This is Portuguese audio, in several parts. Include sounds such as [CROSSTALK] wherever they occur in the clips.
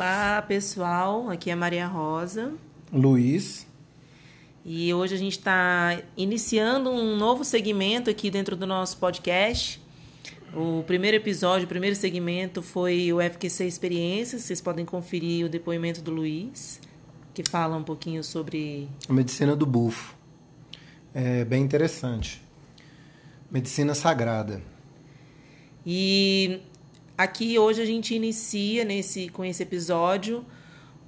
Olá, pessoal. Aqui é Maria Rosa. Luiz. E hoje a gente está iniciando um novo segmento aqui dentro do nosso podcast. O primeiro episódio, o primeiro segmento foi o FQC Experiências. Vocês podem conferir o depoimento do Luiz, que fala um pouquinho sobre. A medicina do bufo. É bem interessante. Medicina sagrada. E aqui hoje a gente inicia nesse, com esse episódio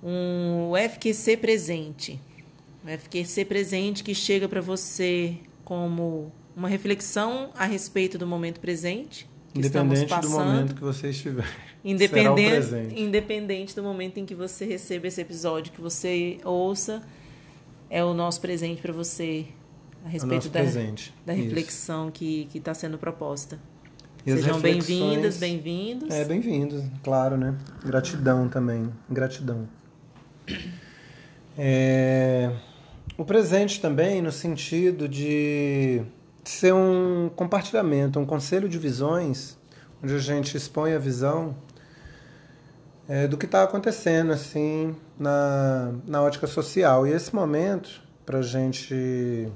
um FQC presente. Um FQC presente que chega para você como uma reflexão a respeito do momento presente. Que Independente estamos do passando. momento que você estiver. [LAUGHS] Independente, independente do momento em que você receba esse episódio, que você ouça, é o nosso presente para você a respeito da, presente. da Isso. reflexão que está sendo proposta. E Sejam reflexões- bem-vindas, bem-vindos. É, bem-vindos, claro, né? Gratidão também. Gratidão. É, O presente também, no sentido de ser um compartilhamento, um conselho de visões, onde a gente expõe a visão é, do que está acontecendo, assim, na, na ótica social. E esse momento, para a gente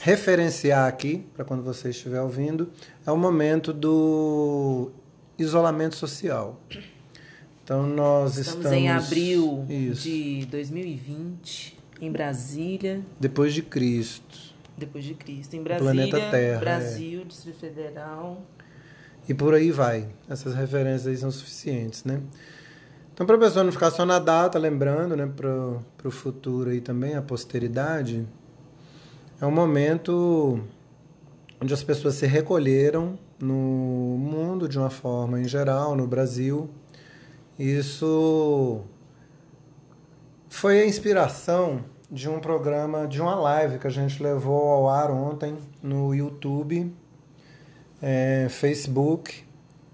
referenciar aqui, para quando você estiver ouvindo, é o momento do isolamento social. Então nós Estamos, estamos, em abril Isso. de 2020, em Brasília, depois de Cristo. depois de Cristo. Em planeta Brasília, Terra, é. Brasil, Distrito Federal. E por aí vai. Essas referências aí são suficientes, né? Então, para a pessoa não ficar só na data, lembrando, né, para o futuro aí também, a posteridade, é um momento onde as pessoas se recolheram no mundo de uma forma em geral, no Brasil. Isso foi a inspiração de um programa, de uma live que a gente levou ao ar ontem no YouTube, é, Facebook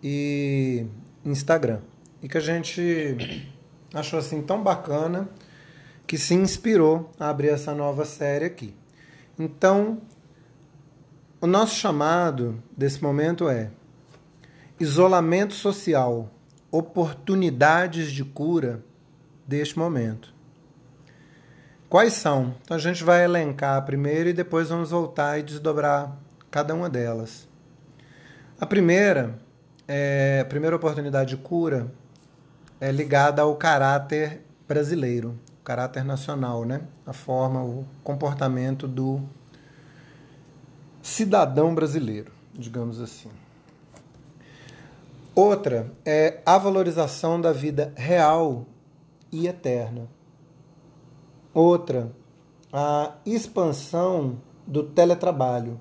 e Instagram. E que a gente achou assim tão bacana que se inspirou a abrir essa nova série aqui. Então, o nosso chamado desse momento é isolamento social, oportunidades de cura deste momento. Quais são? Então a gente vai elencar primeiro e depois vamos voltar e desdobrar cada uma delas. A primeira, é, a primeira oportunidade de cura é ligada ao caráter brasileiro, caráter nacional, né? A forma, o comportamento do cidadão brasileiro, digamos assim. Outra é a valorização da vida real e eterna. Outra, a expansão do teletrabalho,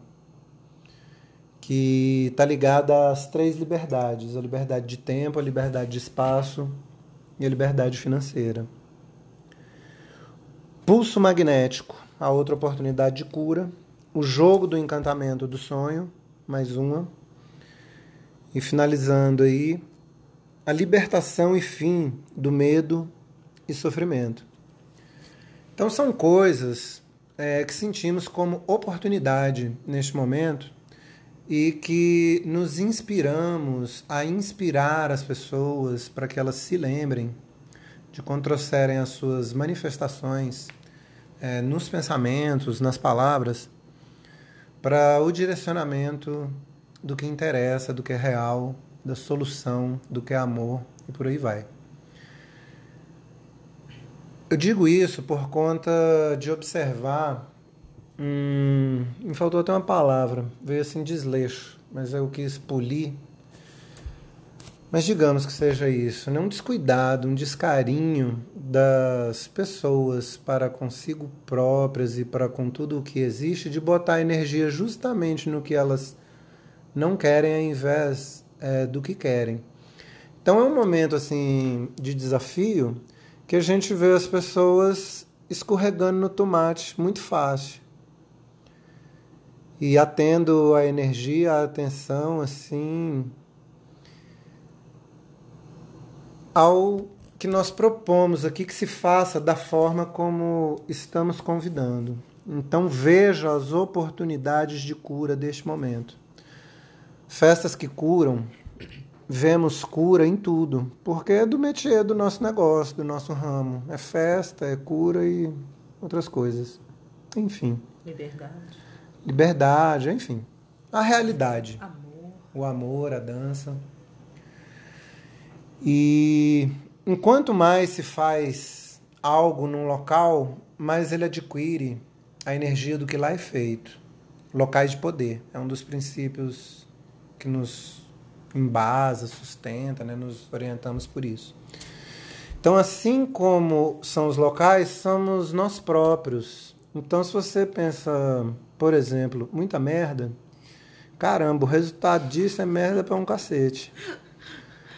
que está ligada às três liberdades: a liberdade de tempo, a liberdade de espaço e a liberdade financeira. Pulso magnético, a outra oportunidade de cura. O jogo do encantamento do sonho, mais uma. E finalizando aí, a libertação e fim do medo e sofrimento. Então são coisas é, que sentimos como oportunidade neste momento e que nos inspiramos a inspirar as pessoas para que elas se lembrem de quando trouxerem as suas manifestações é, nos pensamentos, nas palavras, para o direcionamento do que interessa, do que é real, da solução, do que é amor e por aí vai. Eu digo isso por conta de observar. Hum, me faltou até uma palavra, veio assim desleixo, mas eu quis polir. Mas digamos que seja isso, né? um descuidado, um descarinho das pessoas para consigo próprias e para com tudo o que existe, de botar energia justamente no que elas não querem ao invés é, do que querem. Então é um momento assim de desafio que a gente vê as pessoas escorregando no tomate muito fácil. E atendo a energia, a atenção, assim, ao que nós propomos aqui que se faça da forma como estamos convidando. Então veja as oportunidades de cura deste momento. Festas que curam vemos cura em tudo, porque é do métier do nosso negócio, do nosso ramo. É festa, é cura e outras coisas. Enfim. Liberdade. Liberdade, enfim. A realidade. Amor. O amor, a dança. E enquanto mais se faz algo num local, mais ele adquire a energia do que lá é feito. Locais de poder é um dos princípios que nos embasa, sustenta, né? nos orientamos por isso. Então, assim como são os locais, somos nós próprios. Então, se você pensa, por exemplo, muita merda, caramba, o resultado disso é merda para um cacete.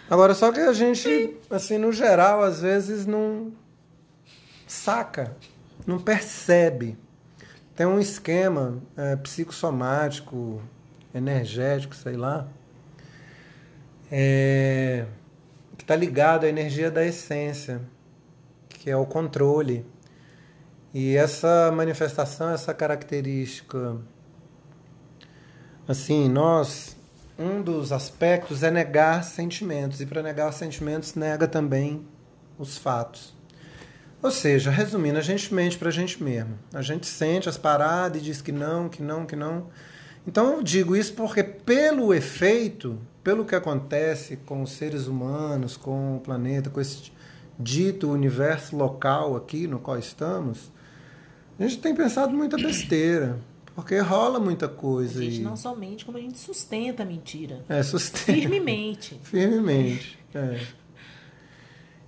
Agora, só que a gente, assim, no geral, às vezes não saca, não percebe. Tem um esquema é, psicossomático, energético, sei lá, é, que está ligado à energia da essência, que é o controle. E essa manifestação, essa característica, assim, nós um dos aspectos é negar sentimentos, e para negar sentimentos, nega também os fatos. Ou seja, resumindo, a gente mente para a gente mesmo. A gente sente as paradas e diz que não, que não, que não. Então eu digo isso porque, pelo efeito, pelo que acontece com os seres humanos, com o planeta, com esse dito universo local aqui no qual estamos, a gente tem pensado muita besteira. Porque rola muita coisa. A gente e... não somente como a gente sustenta a mentira. É, sustenta. Firmemente. [LAUGHS] Firmemente. É.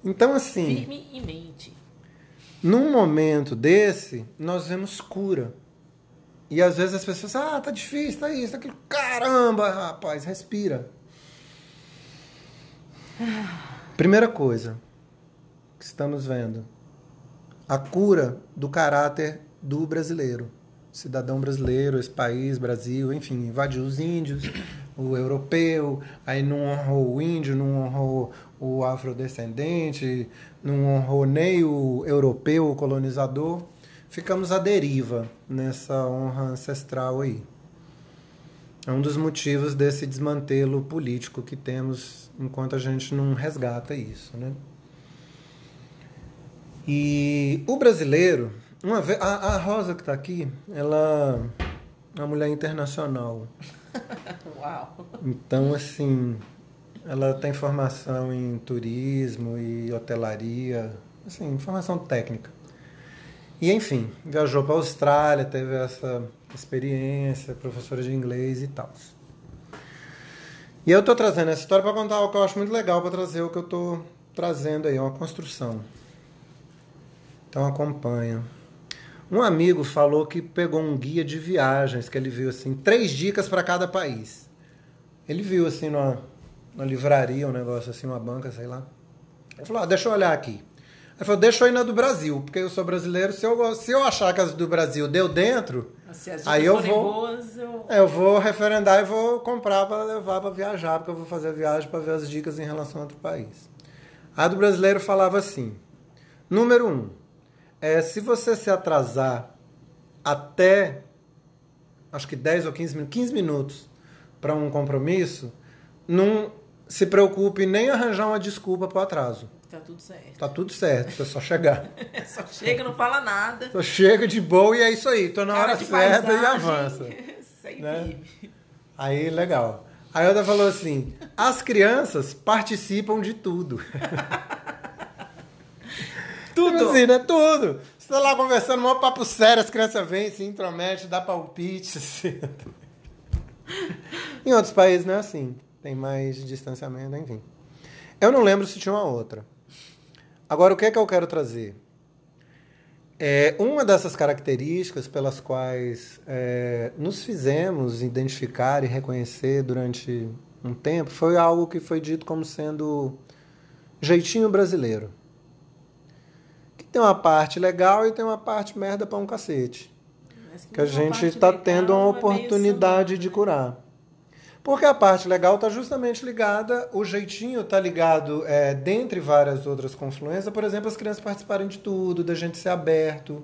Então, assim. Firme e mente. Num momento desse, nós vemos cura. E às vezes as pessoas, ah, tá difícil, tá isso, tá aquilo. Caramba, rapaz, respira. Primeira coisa que estamos vendo: a cura do caráter do brasileiro cidadão brasileiro, esse país, Brasil, enfim, invadiu os índios, o europeu, aí não honrou o índio, não honrou o afrodescendente, não honrou nem o europeu, o colonizador. Ficamos à deriva nessa honra ancestral aí. É um dos motivos desse desmantelo político que temos enquanto a gente não resgata isso, né? E o brasileiro, uma vez, a, a Rosa que está aqui, ela é uma mulher internacional. [LAUGHS] Uau! Então, assim, ela tem formação em turismo e hotelaria, assim, formação técnica. E, enfim, viajou para a Austrália, teve essa experiência, professora de inglês e tal. E eu estou trazendo essa história para contar algo que eu acho muito legal, para trazer o que eu estou trazendo aí, uma construção. Então acompanha. Um amigo falou que pegou um guia de viagens que ele viu assim, três dicas para cada país. Ele viu assim numa, numa livraria, um negócio assim, uma banca, sei lá. Ele falou: ah, deixa eu olhar aqui. Ele falou: deixa eu ir na do Brasil, porque eu sou brasileiro. Se eu, se eu achar que as do Brasil deu dentro, aí eu vou, boas, eu... eu vou referendar e vou comprar para levar para viajar, porque eu vou fazer a viagem para ver as dicas em relação a outro país. A do brasileiro falava assim: número um é, se você se atrasar até acho que 10 ou 15 minutos, 15 minutos para um compromisso, não se preocupe nem arranjar uma desculpa para o atraso. Tá tudo certo. Tá tudo certo, você só chegar. [LAUGHS] só chega, não fala nada. Só chega de boa e é isso aí. Tô na Cara hora certa paisagem, e avança. [LAUGHS] Sem né? Aí, legal. Aí outra falou assim: as crianças participam de tudo. [LAUGHS] Tudo. Assim, né? Tudo. Você tá lá conversando, um papo sério, as crianças vêm, se intrometem, dá palpite. [LAUGHS] Assim. em outros países não é assim. Tem mais distanciamento, enfim. Eu não lembro se tinha uma outra. Agora, o que é que eu quero trazer? É, uma dessas características pelas quais é, nos fizemos identificar e reconhecer durante um tempo foi algo que foi dito como sendo jeitinho brasileiro tem uma parte legal e tem uma parte merda pra um cacete. Que, que a gente está tendo uma oportunidade de curar. Porque a parte legal está justamente ligada, o jeitinho está ligado, é, dentre várias outras confluências, por exemplo, as crianças participarem de tudo, da gente ser aberto.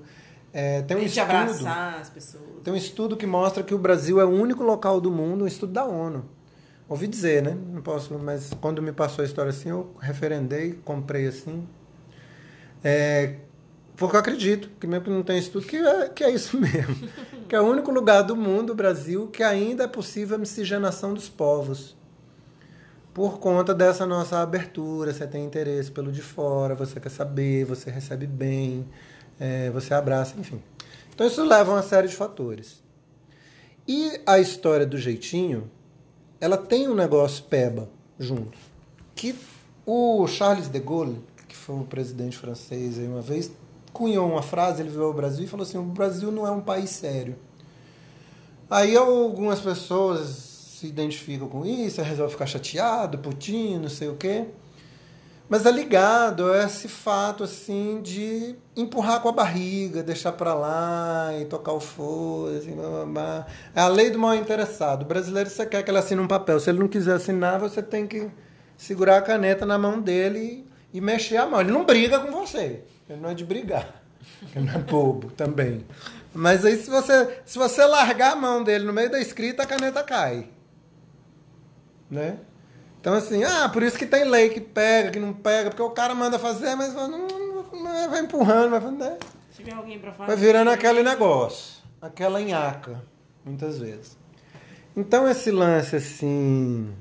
É, tem um estudo, abraçar as pessoas. Tem um estudo que mostra que o Brasil é o único local do mundo, um estudo da ONU, Ouvi dizer, né? Não posso, mas quando me passou a história assim, eu referendei, comprei assim. É, porque eu acredito, que mesmo que não tem estudo, que é, que é isso [LAUGHS] mesmo. que é o único lugar do mundo, o Brasil, que ainda é possível a miscigenação dos povos. Por conta dessa nossa abertura, você tem interesse pelo de fora, você quer saber, você recebe bem, é, você abraça, enfim. Então isso leva a uma série de fatores. E a história do jeitinho, ela tem um negócio peba junto. Que o Charles de Gaulle, foi o presidente francês aí uma vez, cunhou uma frase, ele veio ao Brasil e falou assim, o Brasil não é um país sério. Aí algumas pessoas se identificam com isso, resolvem ficar chateado, putinho, não sei o quê. Mas é ligado a esse fato assim de empurrar com a barriga, deixar para lá e tocar o foda, assim, blá, blá, blá. É a lei do mal interessado. O brasileiro você quer que ele assine um papel. Se ele não quiser assinar, você tem que segurar a caneta na mão dele e mexer a mão. Ele não briga com você. Ele não é de brigar. Ele não é bobo também. Mas aí se você, se você largar a mão dele no meio da escrita, a caneta cai. Né? Então, assim, ah, por isso que tem lei que pega, que não pega, porque o cara manda fazer, mas não, não vai empurrando, vai. Né? Se tiver alguém pra fazer. Vai virando aquele negócio, aquela nhaca, muitas vezes. Então, esse lance, assim,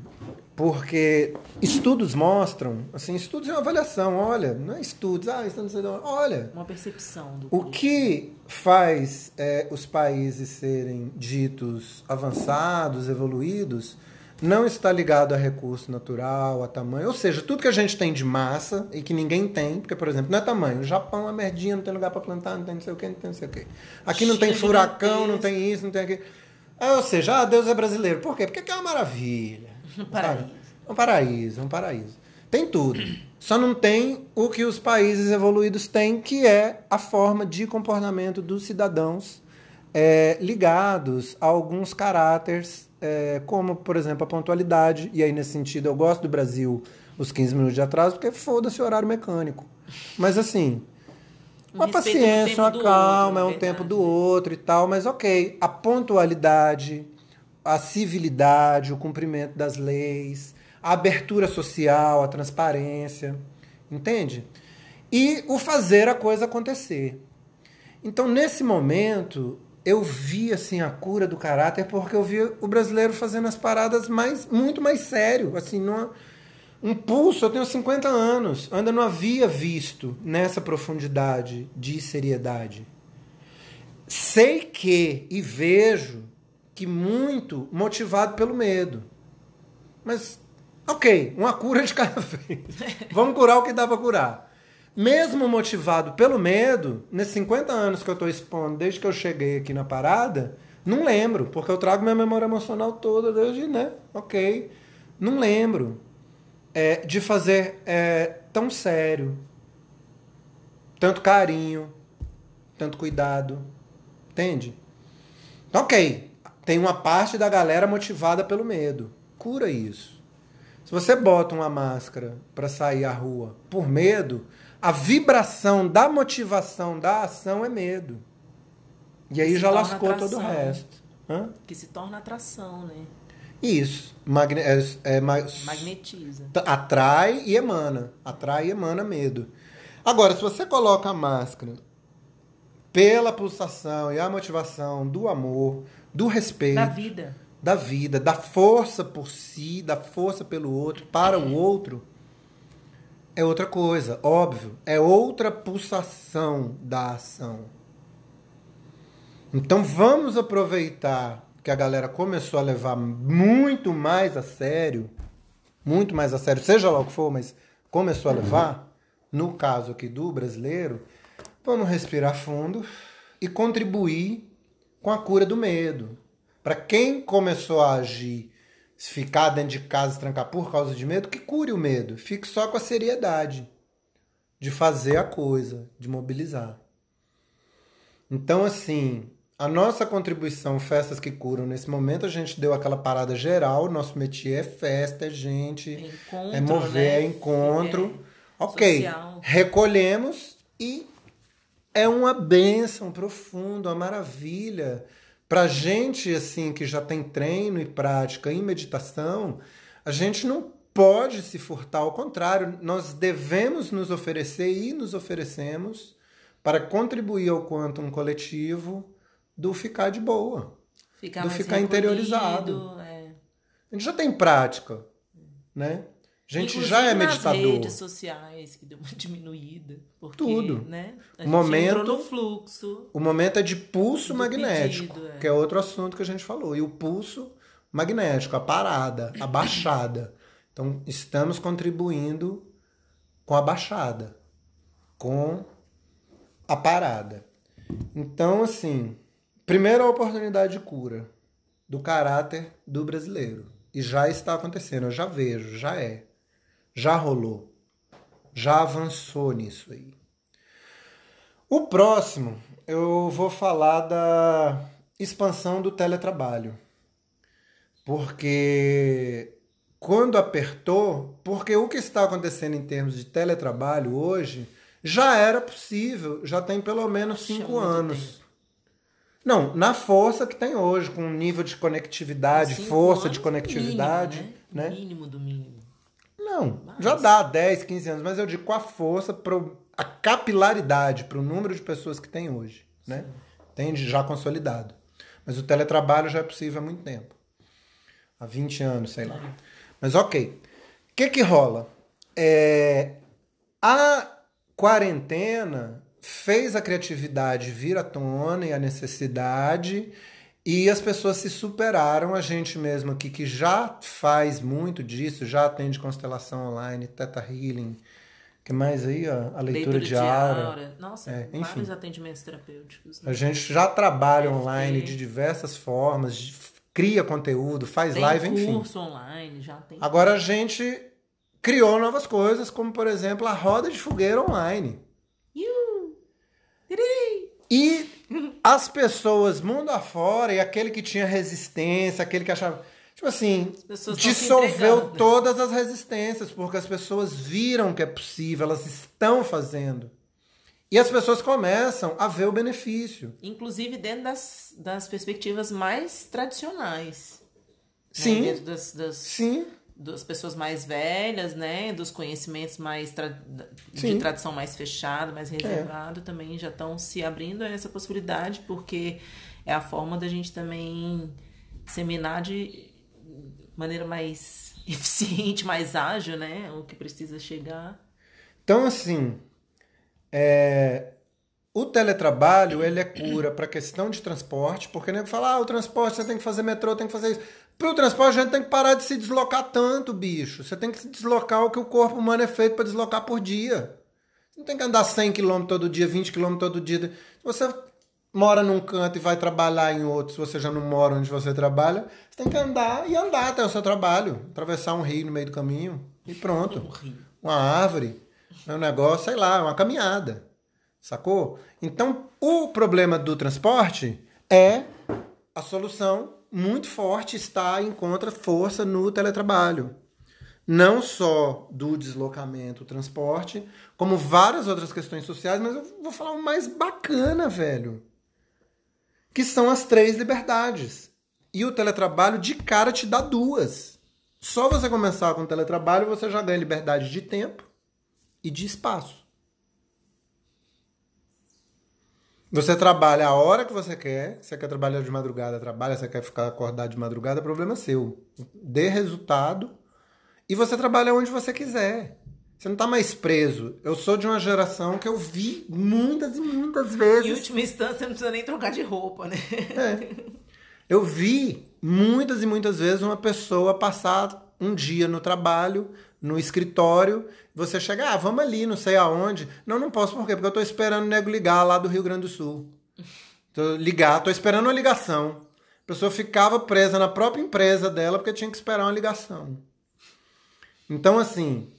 porque estudos mostram, assim, estudos é uma avaliação, olha, não é estudos, ah, isso não sei olha. Uma percepção do O que faz é, os países serem ditos avançados, evoluídos, não está ligado a recurso natural, a tamanho. Ou seja, tudo que a gente tem de massa e que ninguém tem, porque, por exemplo, não é tamanho. O Japão é merdinha, não tem lugar para plantar, não tem não sei o quê, não tem não sei o quê. Aqui não tem furacão, não tem isso, não tem aquilo. É, ou seja, ah, Deus é brasileiro. Por quê? Porque aqui é uma maravilha. [LAUGHS] Um paraíso. É um paraíso, é um paraíso. Tem tudo. Só não tem o que os países evoluídos têm, que é a forma de comportamento dos cidadãos é, ligados a alguns caráteres, é, como, por exemplo, a pontualidade. E aí, nesse sentido, eu gosto do Brasil os 15 minutos de atraso, porque foda-se o horário mecânico. Mas assim, Um uma respeito paciência, tempo uma calma, é outro, um tempo verdade, do né? outro e tal, mas ok. A pontualidade, a civilidade, o cumprimento das leis, a abertura social, a transparência, entende? E o fazer a coisa acontecer. Então, nesse momento, eu vi assim a cura do caráter porque eu vi o brasileiro fazendo as paradas mais muito mais sério, assim, numa, um pulso. Eu tenho 50 anos, ainda não havia visto nessa profundidade de seriedade. Sei que e vejo que muito motivado pelo medo. Mas, ok, uma cura de cada [LAUGHS] vez. Vamos curar o que dá pra curar. Mesmo motivado pelo medo, nesses 50 anos que eu tô expondo, desde que eu cheguei aqui na parada, não lembro, porque eu trago minha memória emocional toda desde, né? Ok. Não lembro é, de fazer é, tão sério, tanto carinho, tanto cuidado. Entende? Ok. Tem uma parte da galera motivada pelo medo. Cura isso. Se você bota uma máscara para sair à rua por medo, a vibração da motivação da ação é medo. E aí já lascou todo o atração. resto. Hã? Que se torna atração, né? Isso. Magne é, é ma- Magnetiza. Atrai e emana. Atrai e emana medo. Agora, se você coloca a máscara pela pulsação e a motivação do amor, do respeito, Da vida. da vida, da força por si, da força pelo outro, para o outro, é outra coisa, óbvio. É outra pulsação da ação. Então vamos aproveitar que a galera começou a levar muito mais a sério, muito mais a sério, seja lá o que for, mas começou a levar, no caso aqui do brasileiro, vamos respirar fundo e contribuir com a cura do medo. Para quem começou a agir, se ficar dentro de casa, se trancar por causa de medo, que cure o medo. Fique só com a seriedade de fazer a coisa, de mobilizar. Então, assim, a nossa contribuição Festas que Curam, nesse momento a gente deu aquela parada geral, nosso métier é festa, é gente, Encontro, é mover, né? é encontro. É, ok, social. recolhemos e é uma bênção profunda, uma maravilha Pra gente, assim, que já tem treino e prática em meditação, a gente não pode se furtar, ao contrário, nós devemos nos oferecer e nos oferecemos para contribuir ao quantum coletivo do ficar de boa, Ficar do ficar interiorizado. é. A gente já tem prática, né? A gente Inclusive já é nas meditador. redes sociais, que deu uma [LAUGHS] diminuída. Porque, Tudo. Né, a O gente momento- no fluxo. O momento é de pulso magnético, pedido, é. que é outro assunto que a gente falou. E o pulso magnético, a parada, a baixada. [LAUGHS] Então, estamos contribuindo com a baixada, com a parada. Então, assim, primeira oportunidade de cura do caráter do brasileiro. E já está acontecendo, eu já vejo, já é. Já rolou. Já avançou nisso aí. O próximo, eu vou falar da expansão do teletrabalho. Porque quando apertou, porque o que está acontecendo em termos de teletrabalho hoje já era possível, já tem pelo menos cinco muito anos. Não, na força que tem hoje, com nível de conectividade, força de conectividade, mínimo, né? Mínimo do mínimo. Não, Mas- já dá 10, 15 anos, mas eu digo com a força, pro, a capilaridade para o número de pessoas que tem hoje, né? Tem já consolidado. Mas o teletrabalho já é possível há muito tempo. Há 20 anos, sei lá. Mas ok. O que que rola? É, a quarentena fez a criatividade vir à tona e a necessidade e as pessoas se superaram. A gente mesmo aqui que já faz muito disso, já atende constelação online, Teta Healing, que mais aí? ó, a leitura, de, aura. Nossa, É, enfim. vários atendimentos terapêuticos. né? A gente já trabalha FT. online de diversas formas, de- cria conteúdo, faz Tem live, enfim. curso online, já tem. Agora a gente criou novas coisas, como por exemplo a roda de fogueira online. Tiriri! E as pessoas mundo afora, e aquele que tinha resistência, aquele que achava. Tipo assim, se dissolveu entregando. todas as resistências, porque as pessoas viram que é possível, elas estão fazendo. E as pessoas começam a ver o benefício. Inclusive dentro das, das perspectivas mais tradicionais. né? Sim. Dentro das, das, Sim, das pessoas mais velhas, né? Dos conhecimentos mais tra- de. É. tradição mais fechada, mais reservado, também já estão se abrindo a essa possibilidade, porque é a forma da gente também disseminar de maneira mais [LAUGHS] eficiente, mais ágil, né? O que precisa chegar. Então, assim, é, o teletrabalho ele é cura para questão de transporte, porque nego fala, ah, o transporte você tem que fazer metrô, tem que fazer isso. Para o transporte a gente tem que parar de se deslocar tanto, bicho. Você tem que se deslocar o que o corpo humano é feito para deslocar por dia. Você não tem que andar 100 km todo dia, 20 km todo dia. Se você mora num canto e vai trabalhar em outro, se você já não mora onde você trabalha, você tem que andar e andar até o seu trabalho. Atravessar um rio no meio do caminho e pronto Um uma árvore, é um negócio, sei lá, uma caminhada. Sacou? Então, o problema do transporte é a solução muito forte está encontra força no teletrabalho. Não só do deslocamento, transporte, como várias outras questões sociais, mas eu vou falar o mais bacana, velho. Que são as três liberdades. E o teletrabalho de cara te dá duas. Só você começar com o teletrabalho, você já ganha liberdade de tempo e de espaço. Você trabalha a hora que você quer. Você quer trabalhar de madrugada, trabalha. Você quer ficar acordado de madrugada, problema seu. Dê resultado e você trabalha onde você quiser. Você não está mais preso. Eu sou de uma geração que eu vi muitas e muitas Em vezes. última instância, não precisa nem trocar de roupa, né? Eu vi muitas e muitas vezes uma pessoa passar um dia no trabalho, no escritório, você chega, ah, vamos ali, não sei aonde. Não, não posso, por quê? Porque eu tô esperando o nego ligar lá do Rio Grande do Sul. [LAUGHS] Tô, ligar, tô esperando uma ligação. A pessoa ficava presa na própria empresa dela porque tinha que esperar uma ligação. Então, assim,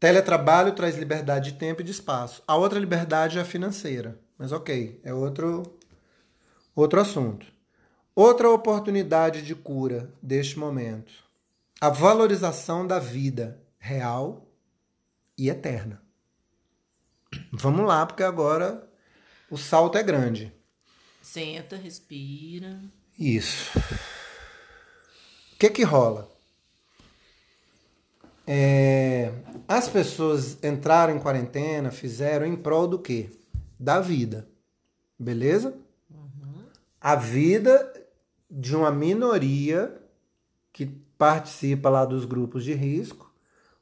teletrabalho traz liberdade de tempo e de espaço. A outra liberdade é a financeira. Mas ok, é outro, outro assunto. Outra oportunidade de cura deste momento. A valorização da vida real e eterna. Vamos lá, porque agora o salto é grande. Senta, respira. Isso. O que que rola? É, as pessoas entraram em quarentena, fizeram em prol do quê? Da vida. Beleza? A vida de uma minoria que participa lá dos grupos de risco,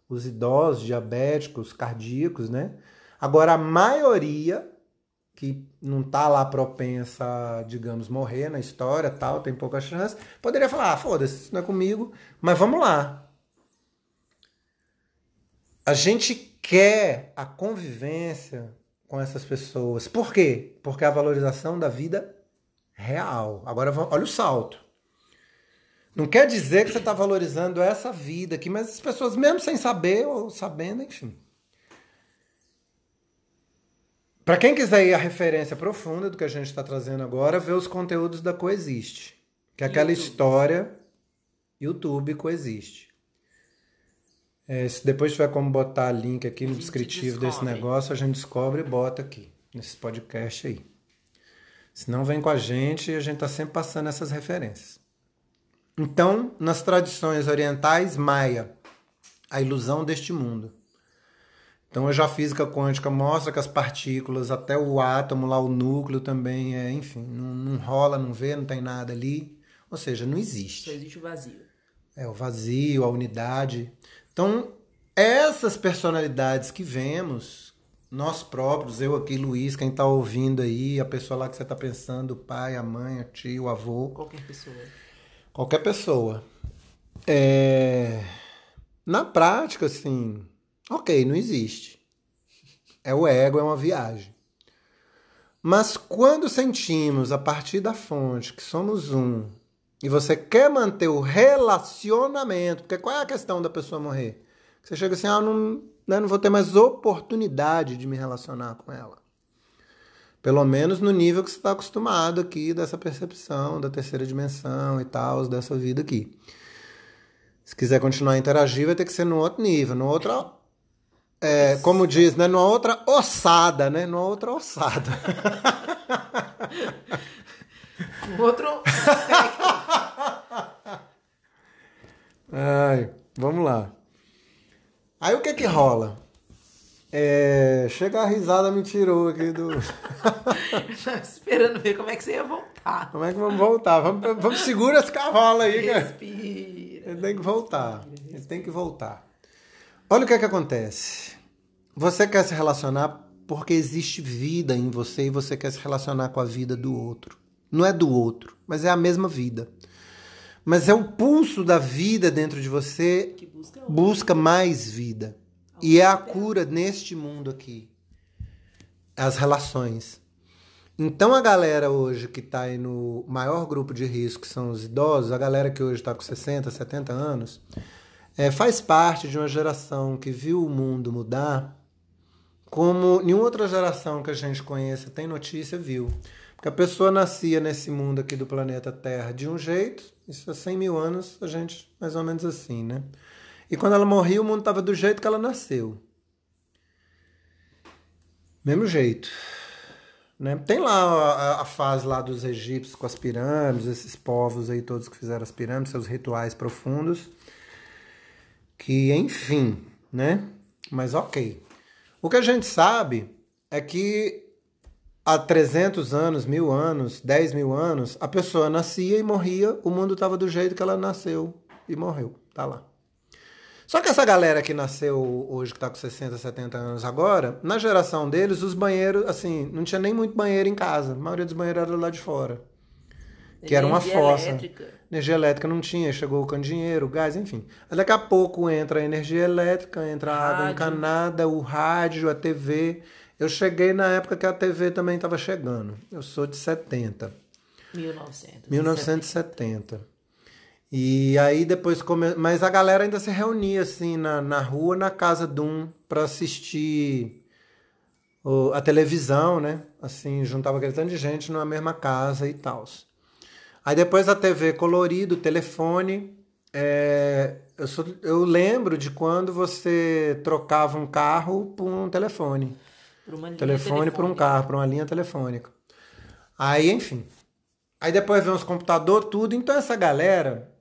os idosos, diabéticos, cardíacos, né? Agora, a maioria que não tá lá propensa, digamos, morrer na história, tal, tem pouca chance, poderia falar, ah, foda-se, isso não é comigo, mas vamos lá. A gente quer a convivência com essas pessoas. Por quê? Porque a valorização da vida real. Agora, olha o salto. Não quer dizer que você está valorizando essa vida aqui, mas as pessoas, mesmo sem saber ou sabendo, enfim. Para quem quiser ir à referência profunda do que a gente está trazendo agora, vê os conteúdos da Coexiste. Que é aquela YouTube. história. YouTube Coexiste. É, se depois tiver como botar link aqui no descritivo descritivo desse negócio, a gente descobre e bota aqui, nesse podcast aí. Se não, vem com a gente e a gente está sempre passando essas referências. Então, nas tradições orientais, Maia, a ilusão deste mundo. Então, a física quântica mostra que as partículas, até o átomo, lá o núcleo também é, enfim, não, não rola, não vê, não tem nada ali. Ou seja, não existe. Só existe o vazio. É, o vazio, a unidade. Então, essas personalidades que vemos, nós próprios, eu aqui, Luiz, quem está ouvindo aí, a pessoa lá que você está pensando, o pai, a mãe, o tio, o avô. Qualquer pessoa. Qualquer pessoa. É... Na prática, assim, ok, não existe. É o ego, é uma viagem. Mas quando sentimos a partir da fonte que somos um, e você quer manter o relacionamento, porque qual é a questão da pessoa morrer? Você chega assim, ah, não, né, não vou ter mais oportunidade de me relacionar com ela. Pelo menos no nível que você está acostumado aqui, dessa percepção, da terceira dimensão e tal, dessa vida aqui. Se quiser continuar a interagir, vai ter que ser no outro nível, no outro. É, como diz, né? Numa outra ossada, né? Numa outra ossada. [LAUGHS] outro. Ai, vamos lá. Aí o que que rola? É, chega a risada me tirou aqui do. [LAUGHS] tava esperando ver como é que você ia voltar. Como é que vamos voltar? Vamos, vamos segurar esse cavalo aí, cara. Respira. Ele tem que voltar. Ele tem que voltar. Olha o que é que acontece. Você quer se relacionar porque existe vida em você e você quer se relacionar com a vida do outro. Não é do outro, mas é a mesma vida. Mas é o pulso da vida dentro de você que busca, busca mais vida. E é a cura neste mundo aqui. As relações. Então a galera hoje que está aí no maior grupo de risco, que são os idosos, a galera que hoje está com 60, 70 anos, é, faz parte de uma geração que viu o mundo mudar como nenhuma outra geração que a gente conheça tem notícia viu. Porque a pessoa nascia nesse mundo aqui do planeta Terra de um jeito, isso há 100 mil anos, a gente mais ou menos assim, né? E quando ela morria, o mundo estava do jeito que ela nasceu. Mesmo jeito. Né? Tem lá a, a, fase lá dos egípcios com as pirâmides, esses povos aí todos que fizeram as pirâmides, seus rituais profundos. Que, enfim, né? Mas ok. O que a gente sabe é que há 300 anos, mil anos, 10 mil anos, a pessoa nascia e morria, o mundo estava do jeito que ela nasceu e morreu. Tá lá. Só que essa galera que nasceu hoje, que está com 60, 70 anos agora, na geração deles, os banheiros, assim, não tinha nem muito banheiro em casa. A maioria dos banheiros era lá de fora. Que era uma fossa. Elétrica. Energia elétrica não tinha, chegou com dinheiro, gás, enfim. Mas daqui a pouco entra a energia elétrica, entra a água encanada, o rádio, a TV. Eu cheguei na época que a TV também estava chegando. Eu sou de 70. 1970. 1970. E aí depois come... mas a galera ainda se reunia assim na, na rua, na casa de um para assistir o, a televisão, né? Assim, juntava aquele tanto de gente numa mesma casa e tal. Aí depois a TV colorido, telefone. É... eu, sou... eu lembro de quando você trocava um carro por um telefone. Por uma linha telefone por um carro, por uma linha telefônica. Aí, enfim. Aí depois vem os computadores, tudo. Então essa galera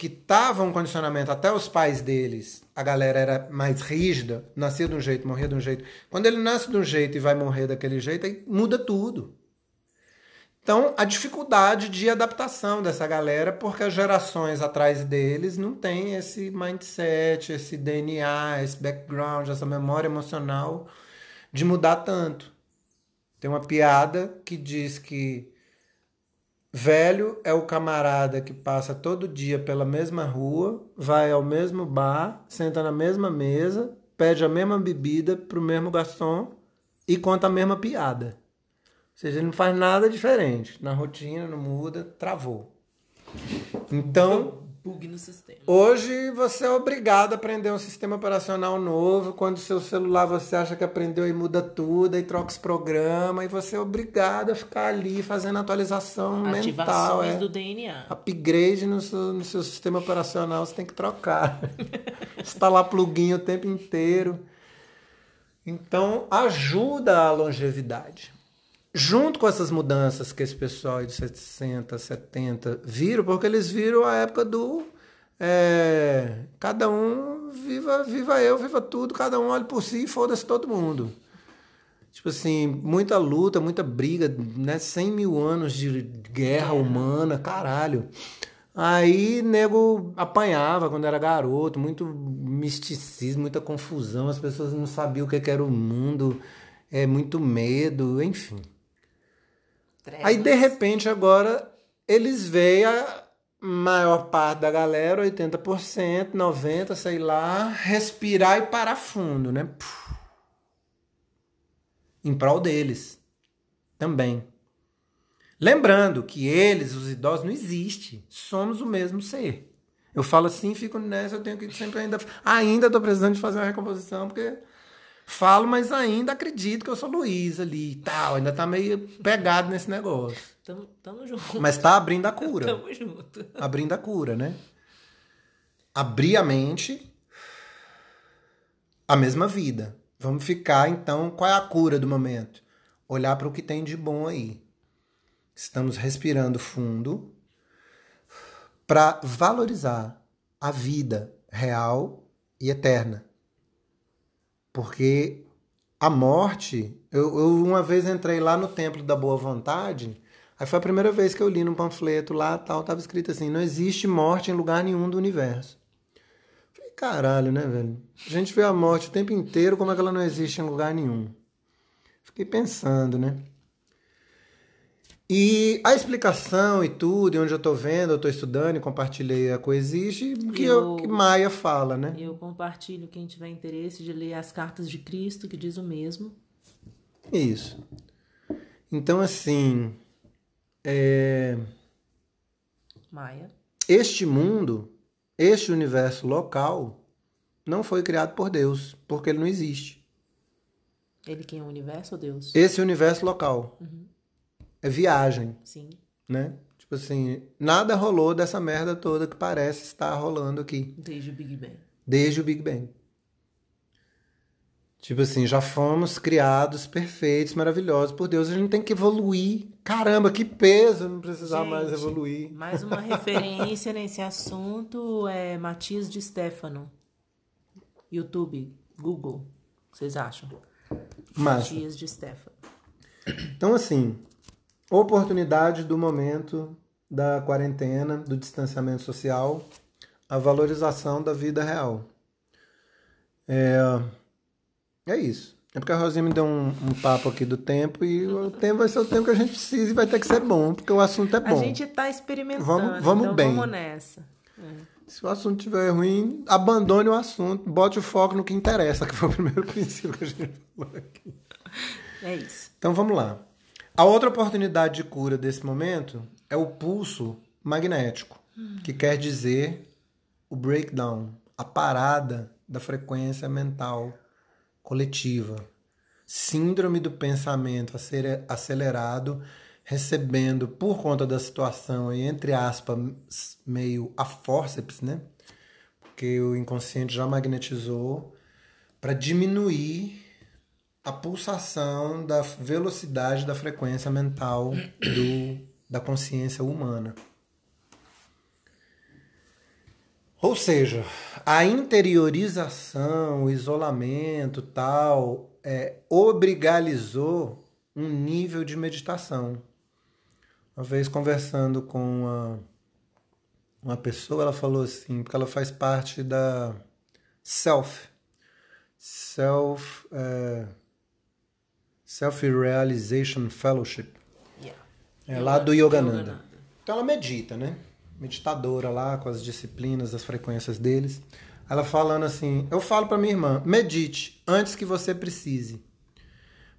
que tava um condicionamento até os pais deles, a galera era mais rígida, nascia de um jeito, morria de um jeito. Quando ele nasce de um jeito e vai morrer daquele jeito, aí muda tudo. Então, a dificuldade de adaptação dessa galera, porque as gerações atrás deles não têm esse mindset, esse DNA, esse background, essa memória emocional de mudar tanto. Tem uma piada que diz que velho é o camarada que passa todo dia pela mesma rua, vai ao mesmo bar, senta na mesma mesa, pede a mesma bebida pro mesmo garçom e conta a mesma piada. Ou seja, ele não faz nada diferente. Na rotina, não muda, travou. Então, Bug no sistema. Hoje você é obrigado a aprender um sistema operacional novo. Quando o seu celular você acha que aprendeu e muda tudo, e troca os programas, e você é obrigado a ficar ali fazendo atualização mental. Ativações É. do DNA. Upgrade no seu, no seu sistema operacional você tem que trocar. [LAUGHS] Instalar plugin o tempo inteiro. Então ajuda a longevidade. Junto com essas mudanças que esse pessoal de 60, 70 viram, porque eles viram a época do é, cada um viva, viva eu, viva tudo, cada um olhe por si e foda-se todo mundo. Tipo assim, muita luta, muita briga, né? 100 mil anos de guerra humana, caralho. Aí, nego apanhava quando era garoto, muito misticismo, muita confusão, as pessoas não sabiam o que que era o mundo, é muito medo, enfim. Aí, de repente, agora, eles veem a maior parte da galera, 80%, 90%, sei lá, respirar e parar fundo, né? Em prol deles. Também. Lembrando que eles, os idosos, não existem. Somos o mesmo ser. Eu falo assim, fico nessa, eu tenho que sempre ainda. Ainda estou precisando de fazer uma recomposição, porque falo, mas ainda acredito que eu sou Luiz ali e tal. Ainda tá meio pegado nesse negócio. Tamo, tamo junto. Mas tá abrindo a cura. Tamo junto. Abrindo a cura, né? Abrir a mente, a mesma vida. Vamos ficar, então, qual é a cura do momento? Olhar para o que tem de bom aí. Estamos respirando fundo para valorizar a vida real e eterna. Porque a morte. Eu, eu uma vez entrei lá no Templo da Boa Vontade. Aí foi a primeira vez que eu li num panfleto lá, tal, tava escrito assim: não existe morte em lugar nenhum do universo. Falei, caralho, né, velho? A gente vê a morte o tempo inteiro, como é que ela não existe em lugar nenhum? Fiquei pensando, né? E a explicação e tudo, e onde eu tô vendo, eu tô estudando e compartilhei a Coexiste, que, eu, Eu- que Maia fala, né? Eu compartilho quem tiver interesse de ler as cartas de Cristo, que diz o mesmo. Isso. Então, assim, é, Maia. este mundo, este universo local, não foi criado por Deus, porque ele não existe. Ele quem é o universo ou Deus? Esse universo local é viagem, Sim. né? Tipo assim, nada rolou dessa merda toda que parece estar rolando aqui, Desde o Big Bang. desde o Big Bang. Tipo assim, já fomos criados perfeitos, maravilhosos por Deus. A gente tem que evoluir. Caramba, que peso não precisar mais Gente, evoluir. Mais uma referência nesse assunto é Matias de Stefano. YouTube, Google. Vocês acham? Massa. Matias de Stefano. Então, assim, oportunidade do momento da quarentena, do distanciamento social, a valorização da vida real. É, é isso. É porque a Rosinha me deu um, um papo aqui do tempo e o tempo vai ser o tempo que a gente precisa e vai ter que ser bom, porque o assunto é bom. A gente tá experimentando. Vamos- vamos então bem. Vamos nessa. Se o assunto estiver ruim, abandone o assunto, bote o foco no que interessa, que foi o primeiro [LAUGHS] princípio que a gente falou aqui. É isso. Então vamos lá. A outra oportunidade de cura desse momento é o pulso magnético, que quer dizer o breakdown, a parada da frequência mental coletiva. Síndrome do pensamento acelerado, recebendo por conta da situação e entre aspas meio a forceps, né? Porque o inconsciente já magnetizou para diminuir a pulsação da velocidade da frequência mental do, da consciência humana. Ou seja, a interiorização, o isolamento tal, é, obrigalizou um nível de meditação. Uma vez conversando com uma, uma pessoa, ela falou assim, porque ela faz parte da Self, Self, é, Self-Realization Fellowship, Yeah. é lá do Yogananda. Yogananda. Então ela medita, né? Meditadora lá, com as disciplinas, as frequências deles. Ela falando assim: Eu falo para minha irmã, medite antes que você precise.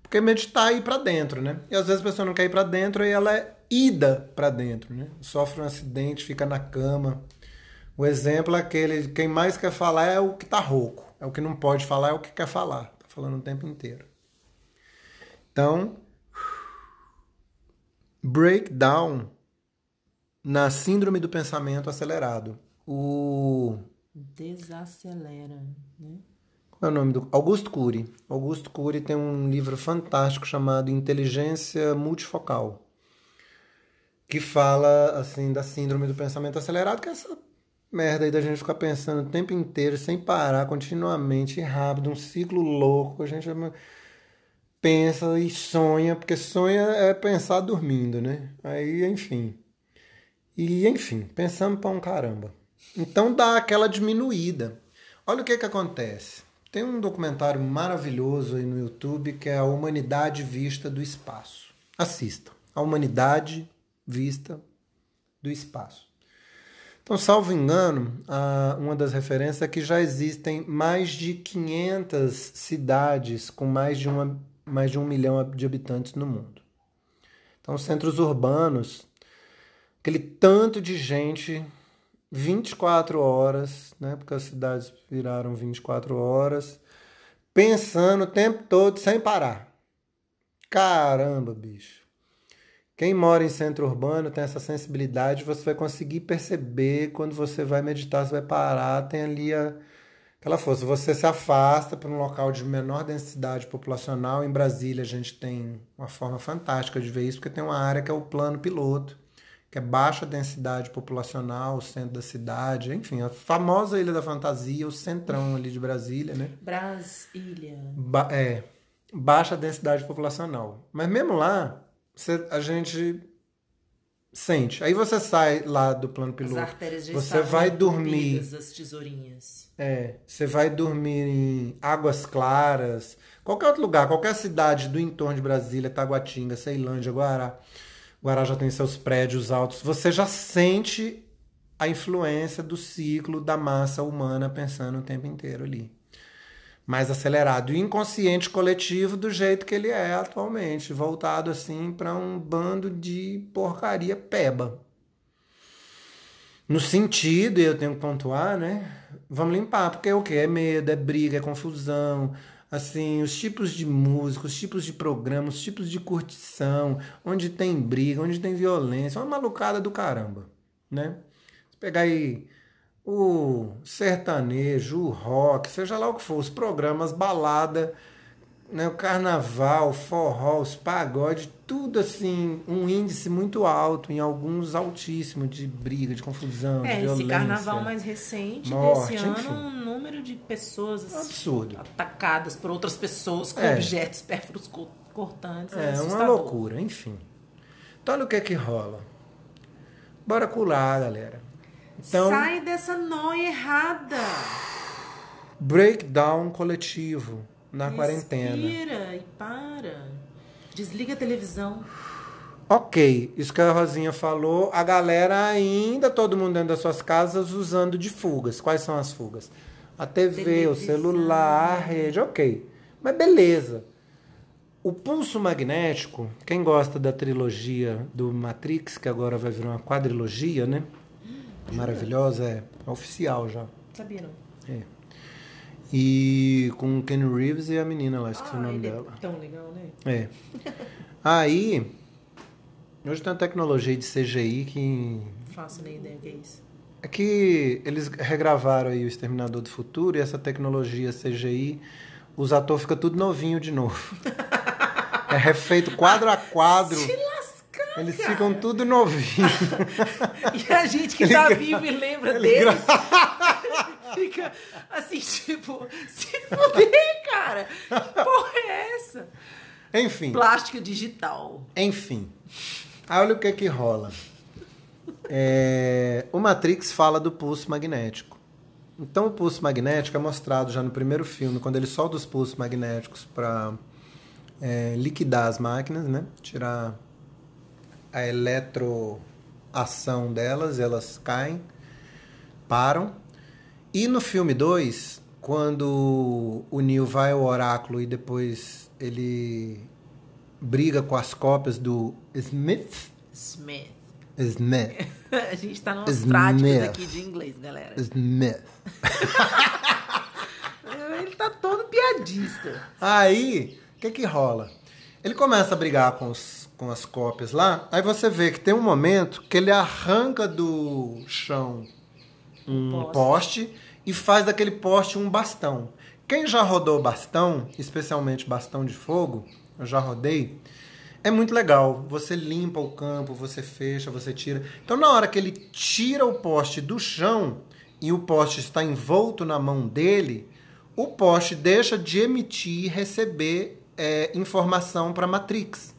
Porque meditar é ir para dentro, né? E às vezes a pessoa não quer ir para dentro e ela é ida para dentro, né? Sofre um acidente, fica na cama. O exemplo é aquele: quem mais quer falar é o que tá rouco. É o que não pode falar, é o que quer falar. Tá falando o tempo inteiro. Então, breakdown na síndrome do pensamento acelerado. O Desacelera, né? qual é o nome do Augusto Cury. Augusto Cury tem um livro fantástico chamado Inteligência Multifocal, que fala assim da síndrome do pensamento acelerado, que é essa merda aí da gente ficar pensando o tempo inteiro sem parar, continuamente, rápido, um ciclo louco. A gente pensa e sonha, porque sonha é pensar dormindo, né? Aí, enfim. E, enfim, pensamos pra um caramba. Então dá aquela diminuída. Olha o que que acontece. Tem um documentário maravilhoso aí no YouTube que é A Humanidade Vista do Espaço. Assista. A Humanidade Vista do Espaço. Então, salvo engano, uma das referências é que já existem mais de 500 cidades com mais de, uma, mais de um milhão de habitantes no mundo. Então, centros urbanos, aquele tanto de gente, 24 horas, né? Porque as cidades viraram 24 horas, pensando o tempo todo sem parar. Caramba, bicho. Quem mora em centro urbano tem essa sensibilidade, você vai conseguir perceber quando você vai meditar, você vai parar, tem ali a, aquela força. Você se afasta para um local de menor densidade populacional. Em Brasília, a gente tem uma forma fantástica de ver isso, porque tem uma área que é o plano piloto, que é baixa densidade populacional, o centro da cidade, enfim, a famosa Ilha da Fantasia, o centrão ali de Brasília, né? Brasília. Ba- é, baixa densidade populacional. Mas mesmo lá, a gente sente. Aí você sai lá do plano As piloto. artérias já Você vai dormir. as tesourinhas. É, você vai dormir em Águas Claras, qualquer outro lugar, qualquer cidade do entorno de Brasília, Taguatinga, Ceilândia, Guará. Guará já tem seus prédios altos. Você já sente a influência do ciclo da massa humana pensando o tempo inteiro ali. Mais acelerado. E inconsciente coletivo do jeito que ele é atualmente, voltado assim para um bando de porcaria peba. No sentido, eu tenho que pontuar, né? Vamos limpar, porque é o quê? É medo, é briga, é confusão. Assim, os tipos de música, os tipos de programa, os tipos de curtição, onde tem briga, onde tem violência, uma malucada do caramba, né? Se pegar aí o sertanejo, o rock, seja lá o que for, os programas, balada, né, o carnaval, o forró, os pagodes, tudo assim, um índice muito alto, em alguns altíssimo de briga, de confusão, de É, violência. esse carnaval mais recente morte, desse ano, enfim. um número de pessoas assim, Absurdo. atacadas por outras pessoas com É. objetos pérfuros co- cortantes. É, uma assustador. loucura, enfim. Então olha o que é que rola. Bora curar, galera. Então, Sai dessa noia errada. breakdown coletivo na quarentena. Respira e para. Desliga a televisão. Ok, isso que a Rosinha falou, a galera ainda, todo mundo dentro das suas casas, usando de fugas. Quais são as fugas? A TV, o Televisão. celular, a rede, ok. Mas beleza. O pulso magnético, quem gosta da trilogia do Matrix, que agora vai virar uma quadrilogia, né? Maravilhosa, é, é oficial já. Sabia não? É. E com o Ken Reeves e a menina lá, esqueci o Ah, nome ele dela. é tão legal, né? É. Aí, hoje tem uma tecnologia de CGI que. Faço nem ideia o que é isso. É que eles regravaram aí o Exterminador do Futuro e essa tecnologia CGI os atores ficam tudo novinho de novo. [LAUGHS] é refeito quadro a quadro. Eles cara. ficam tudo novinho. [LAUGHS] E a gente que Ele tá gra- vivo e lembra ele deles [LAUGHS] fica assim, tipo, se fuder, cara. Que porra é essa? Enfim. Plástica digital. Enfim. Olha o que que rola. É, o Matrix fala do pulso magnético. Então o pulso magnético é mostrado já no primeiro filme, quando ele solta os pulsos magnéticos para liquidar as máquinas, né? Tirar a eletroação delas, elas caem, param. E no filme 2, quando o Neo vai ao oráculo e depois ele briga com as cópias do Smith. Smith. Smith. [LAUGHS] A gente tá nas Smith. práticas aqui de inglês, galera. Smith. [LAUGHS] Ele tá todo piadista. Aí, o que que rola? Ele começa a brigar com, os, com as cópias lá, aí você vê que tem um momento que ele arranca do chão um Poste. poste e faz daquele poste um bastão. Quem já rodou bastão, especialmente bastão de fogo, eu já rodei, é muito legal. Você limpa o campo, você fecha, você tira. Então, na hora que ele tira o poste do chão e o poste está envolto na mão dele, o poste deixa de emitir e receber é, informação para a Matrix.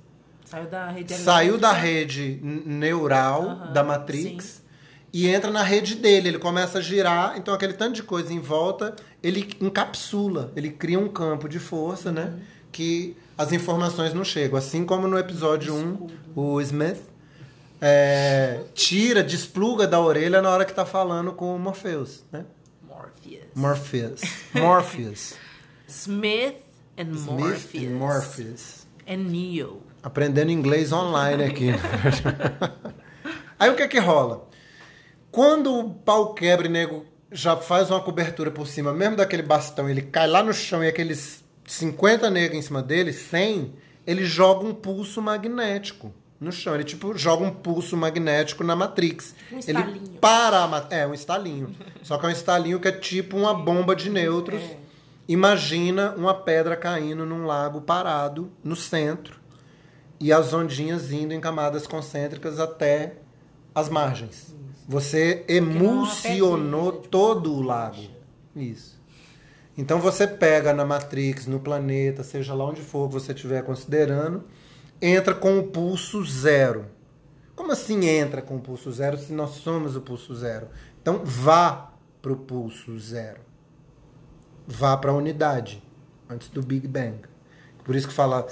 Saiu da rede Saiu da rede neural Aham, da Matrix e entra na rede dele. Ele começa a girar, então aquele tanto de coisa em volta, ele encapsula, ele cria um campo de força, né? Uhum. Que as informações não chegam. Assim como no episódio 1, o Smith é, tira, despluga da orelha na hora que tá falando com o Morpheus, né? Morpheus. Morpheus. Morpheus. [LAUGHS] Smith and Smith Morpheus. e Morpheus. And Neo. Aprendendo inglês online aqui. Aí o que é que rola? Quando o pau quebra e nego já faz uma cobertura por cima, mesmo daquele bastão, ele cai lá no chão e aqueles 50 negros em cima dele, 100, ele joga um pulso magnético no chão. Ele tipo joga um pulso magnético na Matrix. Um ele estalinho. para a É, um estalinho. Só que é um estalinho que é tipo uma bomba de nêutrons. É. Imagina uma pedra caindo num lago parado no centro e as ondinhas indo em camadas concêntricas até as margens. Você emulsionou pedrinha, tipo, todo o lago. Isso. Então você pega na Matrix, no planeta, seja lá onde for que você estiver considerando, entra com o pulso zero. Como assim entra com o pulso zero se nós somos o pulso zero? Então vá para o pulso zero. Vá para a unidade, antes do Big Bang. Por isso que fala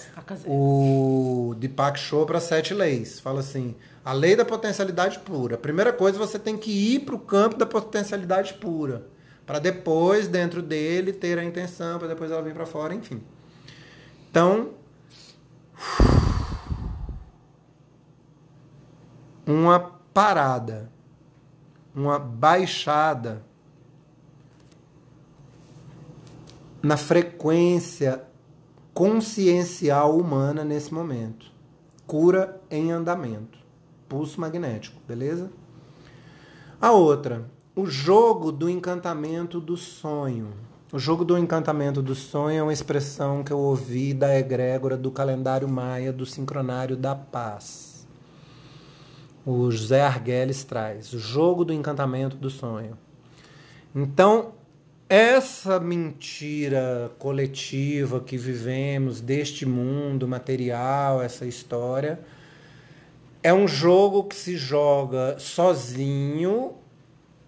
o Deepak Chopra Sete Leis. Fala assim, a lei da potencialidade pura. A primeira coisa, você tem que ir para o campo da potencialidade pura. Para depois, dentro dele, ter a intenção, para depois ela vir para fora, enfim. Então, uma parada, uma baixada na frequência consciencial humana nesse momento. Cura em andamento. Pulso magnético, beleza? A outra, o jogo do encantamento do sonho. O jogo do encantamento do sonho é uma expressão que eu ouvi da egrégora do calendário maia do sincronário da paz. O José Arguelles traz o jogo do encantamento do sonho. Então, essa mentira coletiva que vivemos deste mundo material, essa história, é um jogo que se joga sozinho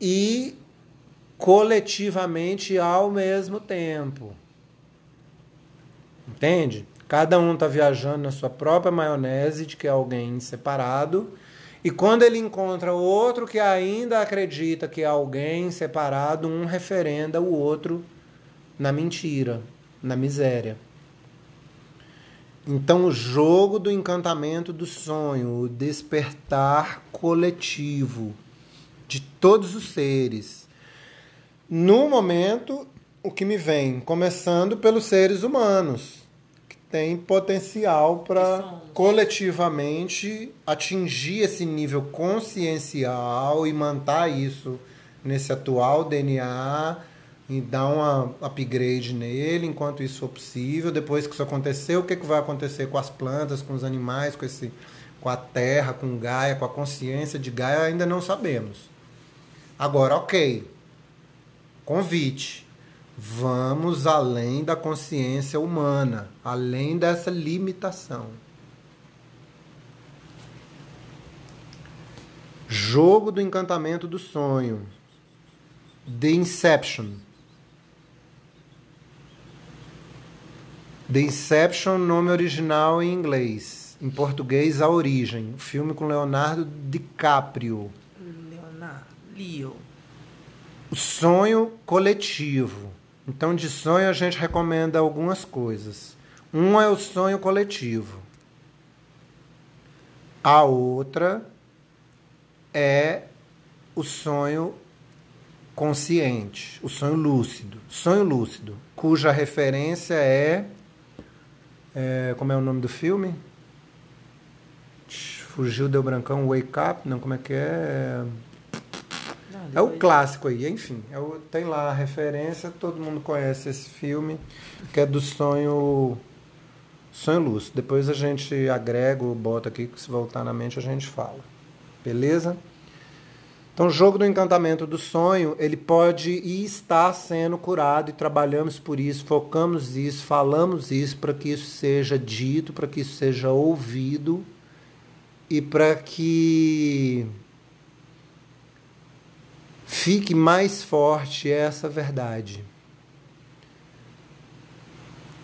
e coletivamente ao mesmo tempo. Entende? Cada um está viajando na sua própria maionese de que é alguém separado. E quando ele encontra outro que ainda acredita que é alguém separado, um referenda o outro na mentira, na miséria. Então, o jogo do encantamento do sonho, o despertar coletivo de todos os seres. No momento, o que me vem, começando pelos seres humanos, tem potencial para coletivamente atingir esse nível consciencial e manter isso nesse atual DNA e dar um upgrade nele enquanto isso for possível. Depois que isso acontecer, o que, que vai acontecer com as plantas, com os animais, com, esse, com a terra, com Gaia, com a consciência de Gaia, ainda não sabemos. Agora, ok. Convite. Vamos além da consciência humana, além dessa limitação. Jogo do encantamento do sonho. The Inception. The Inception, nome original em inglês. Em português, A Origem. Filme com Leonardo DiCaprio. Leonardo. Leo. O sonho coletivo. Então, de sonho, a gente recomenda algumas coisas. Um é o sonho coletivo. A outra é o sonho consciente, o sonho lúcido. Sonho lúcido, cuja referência é, é como é o nome do filme? Fugiu, deu brancão, Wake Up, não, como é que é? É o clássico aí, enfim. É o, tem lá a referência, todo mundo conhece esse filme, que é do sonho sonho lúcido. Depois a gente agrega, bota aqui, que se voltar na mente a gente fala. Beleza? Então, o jogo do encantamento do sonho, ele pode e está sendo curado e trabalhamos por isso, focamos isso, falamos isso para que isso seja dito, para que isso seja ouvido e para que fique mais forte essa verdade.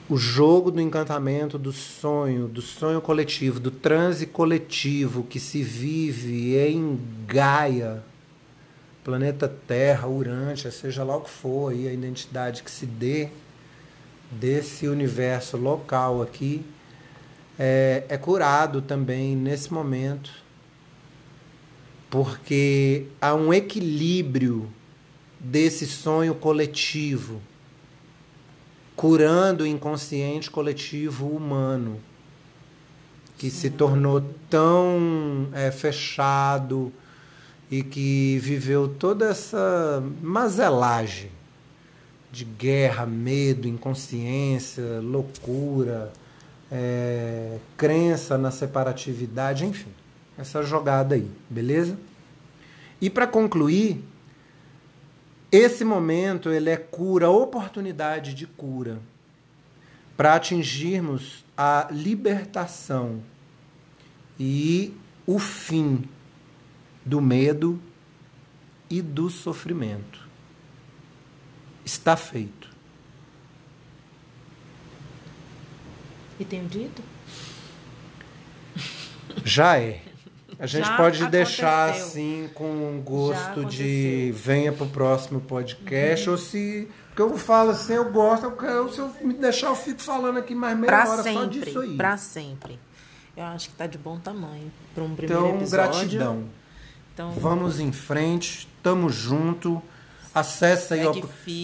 O jogo do encantamento do sonho, do sonho coletivo, do transe coletivo que se vive em Gaia planeta Terra, Urântia, seja lá o que for aí a identidade que se dê desse universo local aqui, é, é curado também nesse momento, porque há um equilíbrio desse sonho coletivo, curando o inconsciente coletivo humano, que Sim. se tornou tão é, fechado, e que viveu toda essa mazelagem de guerra, medo, inconsciência, loucura, é, crença na separatividade, enfim, essa jogada aí, beleza? E para concluir, esse momento ele é cura, oportunidade de cura, para atingirmos a libertação e o fim do medo e do sofrimento. Está feito. E tenho dito? Já é. A gente Já pode aconteceu. deixar assim com gosto de venha para o próximo podcast, uhum. ou se. Porque eu falo assim, eu gosto, eu, se eu me deixar, eu fico falando aqui mais meia pra hora sempre, só disso aí. Para sempre. Eu acho que está de bom tamanho para um primeiro então, episódio. gratidão. Então, vamos em frente, tamo junto. Acessa aí, ó,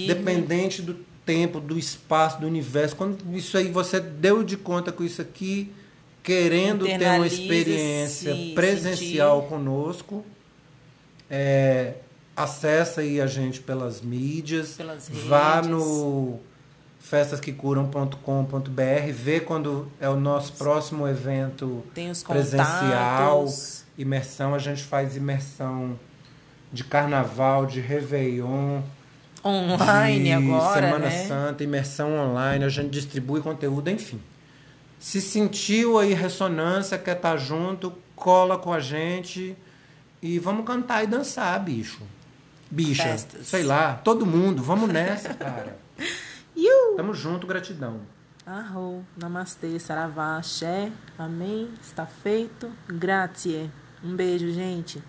dependente do tempo, do espaço, do universo. Quando isso aí você deu de conta com isso aqui, querendo ter uma experiência presencial sentir. conosco, é, acessa aí a gente pelas mídias, pelas vá no festasquecuram.com.br, vê quando é o nosso próximo evento presencial imersão, a gente faz imersão de carnaval, de Réveillon. Online de agora. Semana né? Santa, imersão online, a gente distribui conteúdo, enfim. Se sentiu aí ressonância, quer estar tá junto, cola com a gente e vamos cantar e dançar, bicho. Bicha, Festas. sei lá, todo mundo, vamos nessa, cara. [LAUGHS] Tamo junto, gratidão. Arro, namastê, saravá, axé, amém, está feito, grazie. Um beijo, gente.